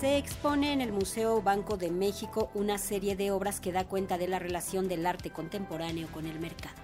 Se expone en el Museo Banco de México una serie de obras que da cuenta de la relación del arte contemporáneo con el mercado.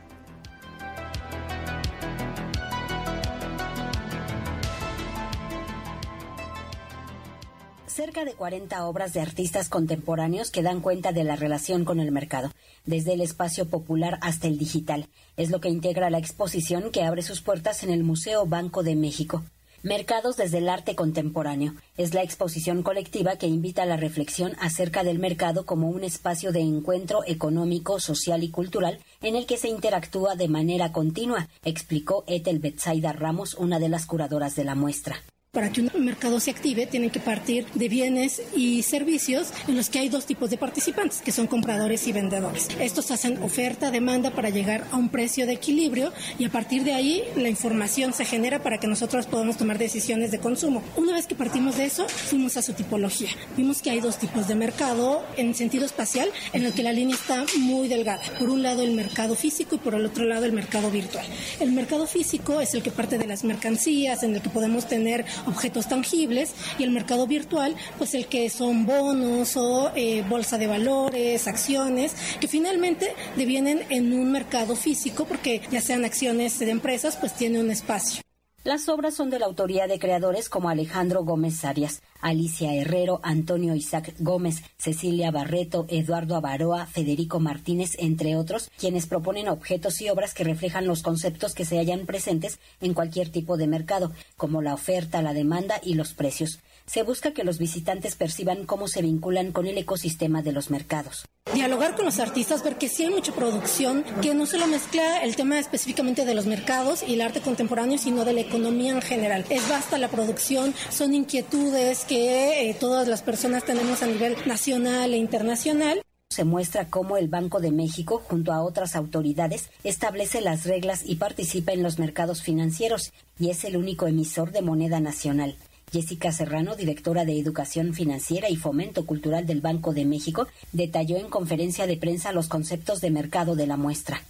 cerca de 40 obras de artistas contemporáneos que dan cuenta de la relación con el mercado, desde el espacio popular hasta el digital. Es lo que integra la exposición que abre sus puertas en el Museo Banco de México. Mercados desde el arte contemporáneo. Es la exposición colectiva que invita a la reflexión acerca del mercado como un espacio de encuentro económico, social y cultural en el que se interactúa de manera continua, explicó Ethel Betsaida Ramos, una de las curadoras de la muestra para que un mercado se active, tienen que partir de bienes y servicios en los que hay dos tipos de participantes, que son compradores y vendedores. Estos hacen oferta, demanda para llegar a un precio de equilibrio y a partir de ahí la información se genera para que nosotros podamos tomar decisiones de consumo. Una vez que partimos de eso, fuimos a su tipología. Vimos que hay dos tipos de mercado en sentido espacial, en el que la línea está muy delgada. Por un lado el mercado físico y por el otro lado el mercado virtual. El mercado físico es el que parte de las mercancías, en el que podemos tener objetos tangibles y el mercado virtual, pues el que son bonos o eh, bolsa de valores, acciones, que finalmente devienen en un mercado físico porque ya sean acciones de empresas, pues tiene un espacio. Las obras son de la autoría de creadores como Alejandro Gómez Arias, Alicia Herrero, Antonio Isaac Gómez, Cecilia Barreto, Eduardo Avaroa, Federico Martínez, entre otros, quienes proponen objetos y obras que reflejan los conceptos que se hallan presentes en cualquier tipo de mercado, como la oferta, la demanda y los precios se busca que los visitantes perciban cómo se vinculan con el ecosistema de los mercados. Dialogar con los artistas, ver que sí hay mucha producción, que no solo mezcla el tema específicamente de los mercados y el arte contemporáneo, sino de la economía en general. Es basta la producción, son inquietudes que eh, todas las personas tenemos a nivel nacional e internacional se muestra cómo el Banco de México, junto a otras autoridades, establece las reglas y participa en los mercados financieros y es el único emisor de moneda nacional. Jessica Serrano, directora de Educación Financiera y Fomento Cultural del Banco de México, detalló en conferencia de prensa los conceptos de mercado de la muestra.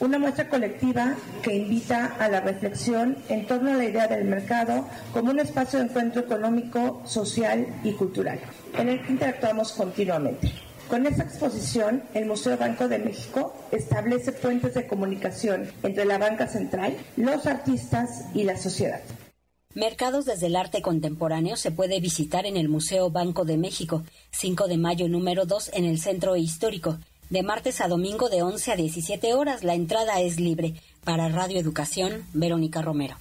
Una muestra colectiva que invita a la reflexión en torno a la idea del mercado como un espacio de encuentro económico, social y cultural, en el que interactuamos continuamente. Con esta exposición, el Museo Banco de México establece puentes de comunicación entre la banca central, los artistas y la sociedad. Mercados desde el arte contemporáneo se puede visitar en el Museo Banco de México, 5 de mayo número 2 en el Centro Histórico. De martes a domingo de 11 a 17 horas la entrada es libre. Para Radio Educación, Verónica Romero.